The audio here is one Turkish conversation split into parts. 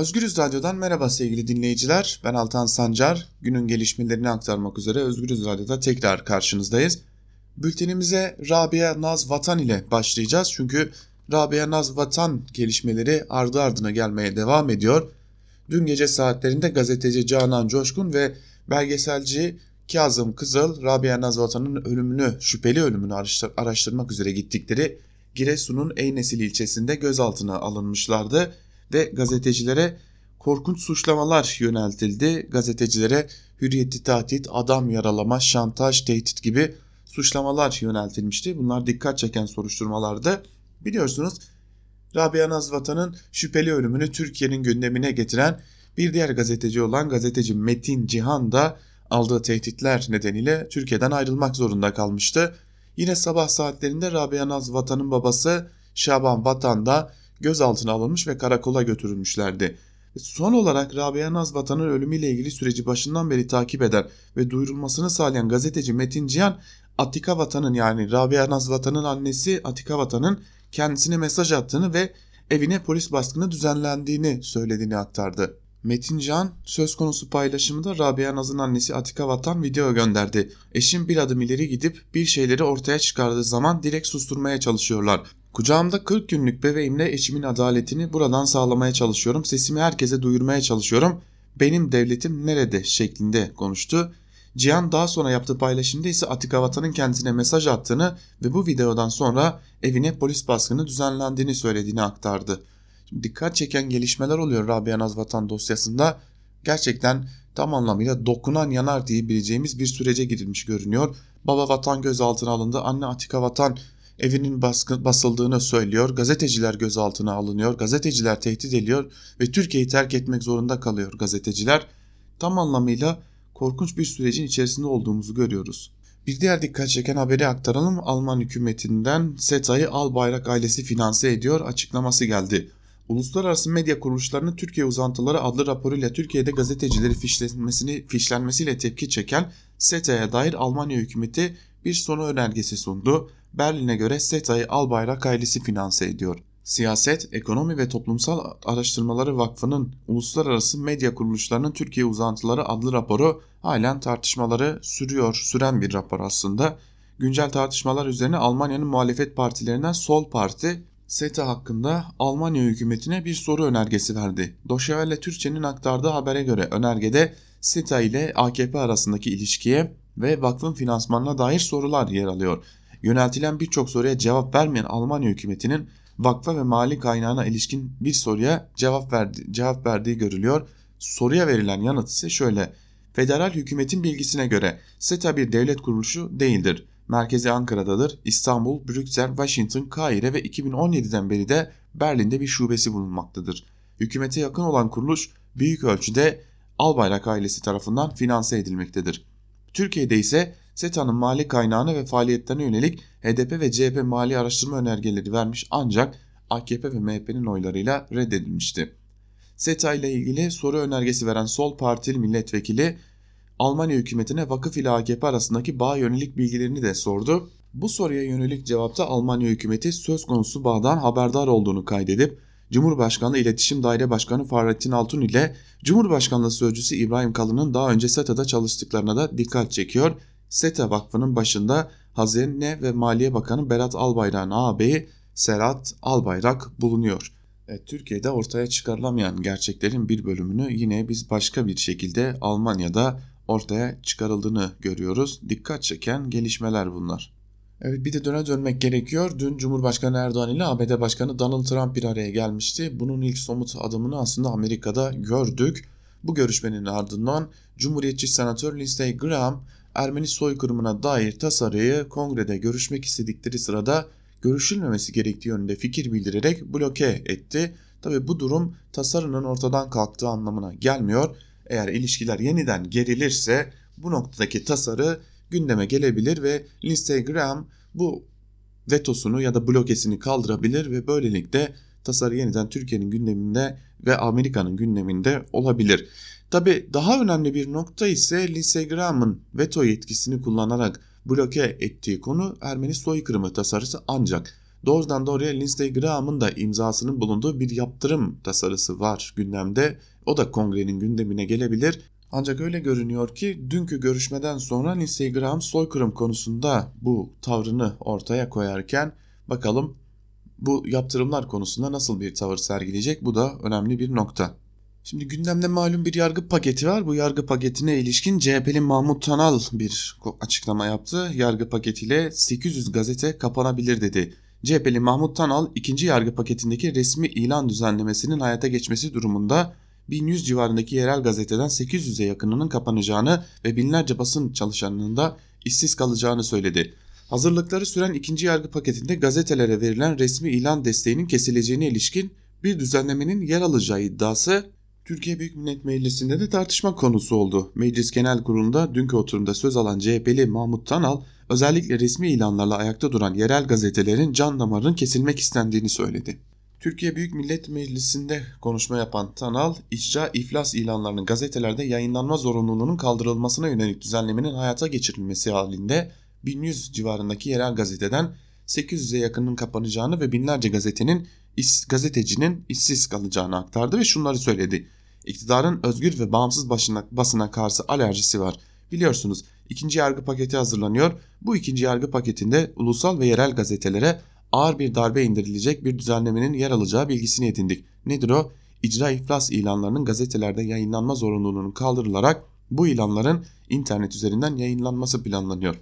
Özgürüz Radyo'dan merhaba sevgili dinleyiciler. Ben Altan Sancar. Günün gelişmelerini aktarmak üzere Özgürüz Radyo'da tekrar karşınızdayız. Bültenimize Rabia Naz Vatan ile başlayacağız. Çünkü Rabia Naz Vatan gelişmeleri ardı ardına gelmeye devam ediyor. Dün gece saatlerinde gazeteci Canan Coşkun ve belgeselci Kazım Kızıl, Rabia Naz Vatan'ın ölümünü, şüpheli ölümünü araştırmak üzere gittikleri Giresun'un Eynesil ilçesinde gözaltına alınmışlardı ve gazetecilere korkunç suçlamalar yöneltildi. Gazetecilere hürriyeti tahdit, adam yaralama, şantaj, tehdit gibi suçlamalar yöneltilmişti. Bunlar dikkat çeken soruşturmalardı. Biliyorsunuz Rabia Nazvatan'ın şüpheli ölümünü Türkiye'nin gündemine getiren bir diğer gazeteci olan gazeteci Metin Cihan da aldığı tehditler nedeniyle Türkiye'den ayrılmak zorunda kalmıştı. Yine sabah saatlerinde Rabia Nazvatan'ın babası Şaban Vatan da gözaltına alınmış ve karakola götürülmüşlerdi. Son olarak Rabia Naz Vatan'ın ölümüyle ilgili süreci başından beri takip eden ve duyurulmasını sağlayan gazeteci Metin Cihan, Atika Vatan'ın yani Rabia Naz Vatan'ın annesi Atika Vatan'ın kendisine mesaj attığını ve evine polis baskını düzenlendiğini söylediğini aktardı. Metin Can söz konusu paylaşımında Rabia Naz'ın annesi Atika Vatan video gönderdi. Eşim bir adım ileri gidip bir şeyleri ortaya çıkardığı zaman direkt susturmaya çalışıyorlar. Kucağımda 40 günlük bebeğimle eşimin adaletini buradan sağlamaya çalışıyorum. Sesimi herkese duyurmaya çalışıyorum. Benim devletim nerede şeklinde konuştu. Cihan daha sonra yaptığı paylaşımda ise Atika Vatan'ın kendisine mesaj attığını ve bu videodan sonra evine polis baskını düzenlendiğini söylediğini aktardı. Şimdi dikkat çeken gelişmeler oluyor Rabia Nazvatan dosyasında. Gerçekten tam anlamıyla dokunan yanar diyebileceğimiz bir sürece girilmiş görünüyor. Baba Vatan gözaltına alındı. Anne Atika Vatan evinin baskı, basıldığını söylüyor. Gazeteciler gözaltına alınıyor. Gazeteciler tehdit ediliyor ve Türkiye'yi terk etmek zorunda kalıyor gazeteciler. Tam anlamıyla korkunç bir sürecin içerisinde olduğumuzu görüyoruz. Bir diğer dikkat çeken haberi aktaralım. Alman hükümetinden SETA'yı Albayrak ailesi finanse ediyor açıklaması geldi. Uluslararası medya kuruluşlarının Türkiye uzantıları adlı raporuyla Türkiye'de gazetecileri fişlenmesini, fişlenmesiyle tepki çeken SETA'ya dair Almanya hükümeti bir sonu önergesi sundu. Berlin'e göre SETA'yı Albayrak ailesi finanse ediyor. Siyaset, Ekonomi ve Toplumsal Araştırmaları Vakfı'nın uluslararası medya kuruluşlarının Türkiye uzantıları adlı raporu halen tartışmaları sürüyor, süren bir rapor aslında. Güncel tartışmalar üzerine Almanya'nın muhalefet partilerinden Sol Parti, SETA hakkında Almanya hükümetine bir soru önergesi verdi. Doşevelle Türkçe'nin aktardığı habere göre önergede SETA ile AKP arasındaki ilişkiye ve vakfın finansmanına dair sorular yer alıyor. Yöneltilen birçok soruya cevap vermeyen Almanya hükümetinin vakfa ve mali kaynağına ilişkin bir soruya cevap, verdi, cevap verdiği görülüyor. Soruya verilen yanıt ise şöyle. Federal hükümetin bilgisine göre SETA bir devlet kuruluşu değildir. Merkezi Ankara'dadır. İstanbul, Brüksel, Washington, Kahire ve 2017'den beri de Berlin'de bir şubesi bulunmaktadır. Hükümete yakın olan kuruluş büyük ölçüde Albayrak ailesi tarafından finanse edilmektedir. Türkiye'de ise SETA'nın mali kaynağını ve faaliyetlerine yönelik HDP ve CHP mali araştırma önergeleri vermiş ancak AKP ve MHP'nin oylarıyla reddedilmişti. SETA ile ilgili soru önergesi veren Sol Partili milletvekili Almanya hükümetine vakıf ile AKP arasındaki bağ yönelik bilgilerini de sordu. Bu soruya yönelik cevapta Almanya hükümeti söz konusu bağdan haberdar olduğunu kaydedip Cumhurbaşkanlığı İletişim Daire Başkanı Fahrettin Altun ile Cumhurbaşkanlığı Sözcüsü İbrahim Kalın'ın daha önce SETA'da çalıştıklarına da dikkat çekiyor. SETA Vakfı'nın başında Hazine ve Maliye Bakanı Berat Albayrak'ın ağabeyi Serhat Albayrak bulunuyor. Evet, Türkiye'de ortaya çıkarılamayan gerçeklerin bir bölümünü yine biz başka bir şekilde Almanya'da ortaya çıkarıldığını görüyoruz. Dikkat çeken gelişmeler bunlar. Evet bir de döne dönmek gerekiyor. Dün Cumhurbaşkanı Erdoğan ile ABD Başkanı Donald Trump bir araya gelmişti. Bunun ilk somut adımını aslında Amerika'da gördük. Bu görüşmenin ardından Cumhuriyetçi Senatör Lindsey Graham Ermeni soykırımına dair tasarıyı kongrede görüşmek istedikleri sırada görüşülmemesi gerektiği yönünde fikir bildirerek bloke etti. Tabi bu durum tasarının ortadan kalktığı anlamına gelmiyor. Eğer ilişkiler yeniden gerilirse bu noktadaki tasarı gündeme gelebilir ve Lindsey Graham bu vetosunu ya da blokesini kaldırabilir ve böylelikle tasarı yeniden Türkiye'nin gündeminde ve Amerika'nın gündeminde olabilir. Tabi daha önemli bir nokta ise Lindsey Graham'ın veto yetkisini kullanarak bloke ettiği konu Ermeni soykırımı tasarısı ancak doğrudan doğruya Lindsey Graham'ın da imzasının bulunduğu bir yaptırım tasarısı var gündemde. O da kongrenin gündemine gelebilir. Ancak öyle görünüyor ki dünkü görüşmeden sonra Lindsey Graham soykırım konusunda bu tavrını ortaya koyarken bakalım bu yaptırımlar konusunda nasıl bir tavır sergileyecek bu da önemli bir nokta. Şimdi gündemde malum bir yargı paketi var. Bu yargı paketine ilişkin CHP'li Mahmut Tanal bir açıklama yaptı. Yargı paketiyle 800 gazete kapanabilir dedi. CHP'li Mahmut Tanal ikinci yargı paketindeki resmi ilan düzenlemesinin hayata geçmesi durumunda 1100 civarındaki yerel gazeteden 800'e yakınının kapanacağını ve binlerce basın çalışanının da işsiz kalacağını söyledi. Hazırlıkları süren ikinci yargı paketinde gazetelere verilen resmi ilan desteğinin kesileceğine ilişkin bir düzenlemenin yer alacağı iddiası Türkiye Büyük Millet Meclisi'nde de tartışma konusu oldu. Meclis Genel Kurulu'nda dünkü oturumda söz alan CHP'li Mahmut Tanal özellikle resmi ilanlarla ayakta duran yerel gazetelerin can damarının kesilmek istendiğini söyledi. Türkiye Büyük Millet Meclisi'nde konuşma yapan Tanal, icra iflas ilanlarının gazetelerde yayınlanma zorunluluğunun kaldırılmasına yönelik düzenlemenin hayata geçirilmesi halinde 1100 civarındaki yerel gazeteden 800'e yakının kapanacağını ve binlerce gazetenin iş, gazetecinin işsiz kalacağını aktardı ve şunları söyledi. İktidarın özgür ve bağımsız başına, basına karşı alerjisi var. Biliyorsunuz ikinci yargı paketi hazırlanıyor. Bu ikinci yargı paketinde ulusal ve yerel gazetelere ağır bir darbe indirilecek bir düzenlemenin yer alacağı bilgisini edindik. Nedir o? İcra iflas ilanlarının gazetelerde yayınlanma zorunluluğunun kaldırılarak bu ilanların internet üzerinden yayınlanması planlanıyor.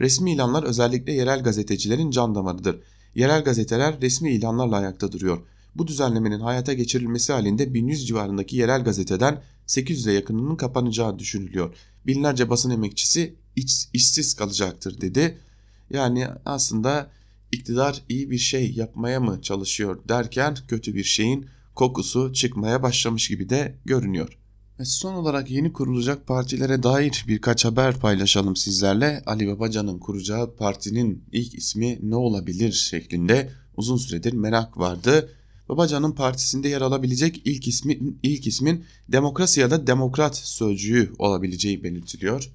Resmi ilanlar özellikle yerel gazetecilerin can damarıdır. Yerel gazeteler resmi ilanlarla ayakta duruyor. Bu düzenlemenin hayata geçirilmesi halinde 1100 civarındaki yerel gazeteden 800'e yakınının kapanacağı düşünülüyor. Binlerce basın emekçisi iş, işsiz kalacaktır dedi. Yani aslında iktidar iyi bir şey yapmaya mı çalışıyor derken kötü bir şeyin kokusu çıkmaya başlamış gibi de görünüyor. Ve son olarak yeni kurulacak partilere dair birkaç haber paylaşalım sizlerle. Ali Babacan'ın kuracağı partinin ilk ismi ne olabilir şeklinde uzun süredir merak vardı. Babacan'ın partisinde yer alabilecek ilk ismin ilk ismin demokrasi ya da demokrat sözcüğü olabileceği belirtiliyor.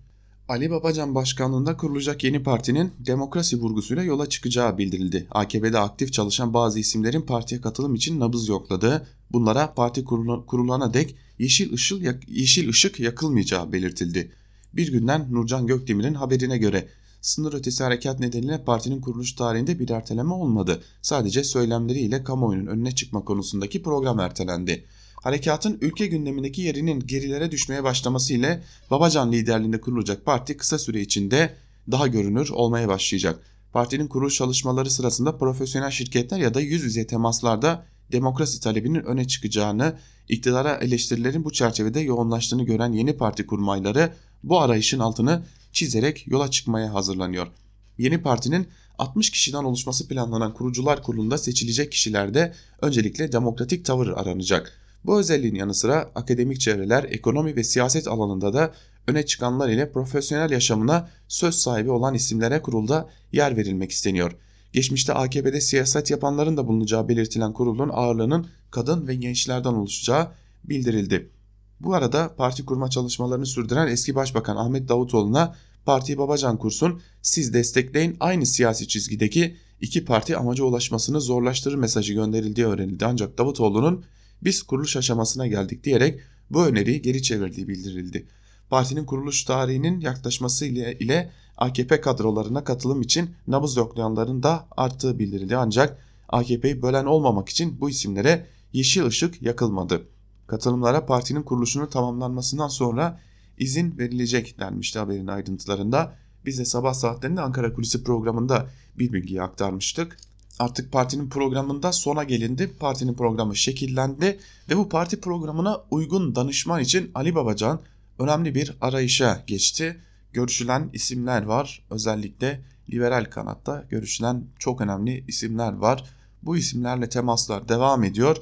Ali Babacan başkanlığında kurulacak yeni partinin demokrasi vurgusuyla yola çıkacağı bildirildi. AKP'de aktif çalışan bazı isimlerin partiye katılım için nabız yokladı. Bunlara parti kurulana dek yeşil ışık, yeşil ışık yakılmayacağı belirtildi. Bir günden Nurcan Gökdemir'in haberine göre sınır ötesi harekat nedeniyle partinin kuruluş tarihinde bir erteleme olmadı. Sadece söylemleriyle kamuoyunun önüne çıkma konusundaki program ertelendi. Harekatın ülke gündemindeki yerinin gerilere düşmeye başlaması ile Babacan liderliğinde kurulacak parti kısa süre içinde daha görünür olmaya başlayacak. Partinin kuruluş çalışmaları sırasında profesyonel şirketler ya da yüz yüze temaslarda demokrasi talebinin öne çıkacağını, iktidara eleştirilerin bu çerçevede yoğunlaştığını gören yeni parti kurmayları bu arayışın altını çizerek yola çıkmaya hazırlanıyor. Yeni partinin 60 kişiden oluşması planlanan kurucular kurulunda seçilecek kişilerde öncelikle demokratik tavır aranacak. Bu özelliğin yanı sıra akademik çevreler, ekonomi ve siyaset alanında da öne çıkanlar ile profesyonel yaşamına söz sahibi olan isimlere kurulda yer verilmek isteniyor. Geçmişte AKP'de siyaset yapanların da bulunacağı belirtilen kurulun ağırlığının kadın ve gençlerden oluşacağı bildirildi. Bu arada parti kurma çalışmalarını sürdüren eski başbakan Ahmet Davutoğlu'na partiyi Babacan kursun siz destekleyin aynı siyasi çizgideki iki parti amaca ulaşmasını zorlaştırır mesajı gönderildiği öğrenildi. Ancak Davutoğlu'nun biz kuruluş aşamasına geldik diyerek bu öneriyi geri çevirdiği bildirildi. Partinin kuruluş tarihinin yaklaşması ile, ile AKP kadrolarına katılım için nabız yoklayanların da arttığı bildirildi. Ancak AKP'yi bölen olmamak için bu isimlere yeşil ışık yakılmadı. Katılımlara partinin kuruluşunun tamamlanmasından sonra izin verilecek denmişti haberin ayrıntılarında. Biz de sabah saatlerinde Ankara Kulisi programında bir bilgiyi aktarmıştık artık partinin programında sona gelindi. Partinin programı şekillendi ve bu parti programına uygun danışman için Ali Babacan önemli bir arayışa geçti. Görüşülen isimler var. Özellikle liberal kanatta görüşülen çok önemli isimler var. Bu isimlerle temaslar devam ediyor.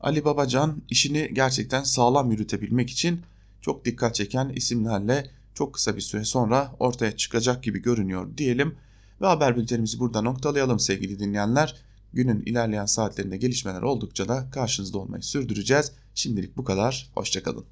Ali Babacan işini gerçekten sağlam yürütebilmek için çok dikkat çeken isimlerle çok kısa bir süre sonra ortaya çıkacak gibi görünüyor diyelim. Ve haber bültenimizi burada noktalayalım sevgili dinleyenler. Günün ilerleyen saatlerinde gelişmeler oldukça da karşınızda olmayı sürdüreceğiz. Şimdilik bu kadar. Hoşçakalın.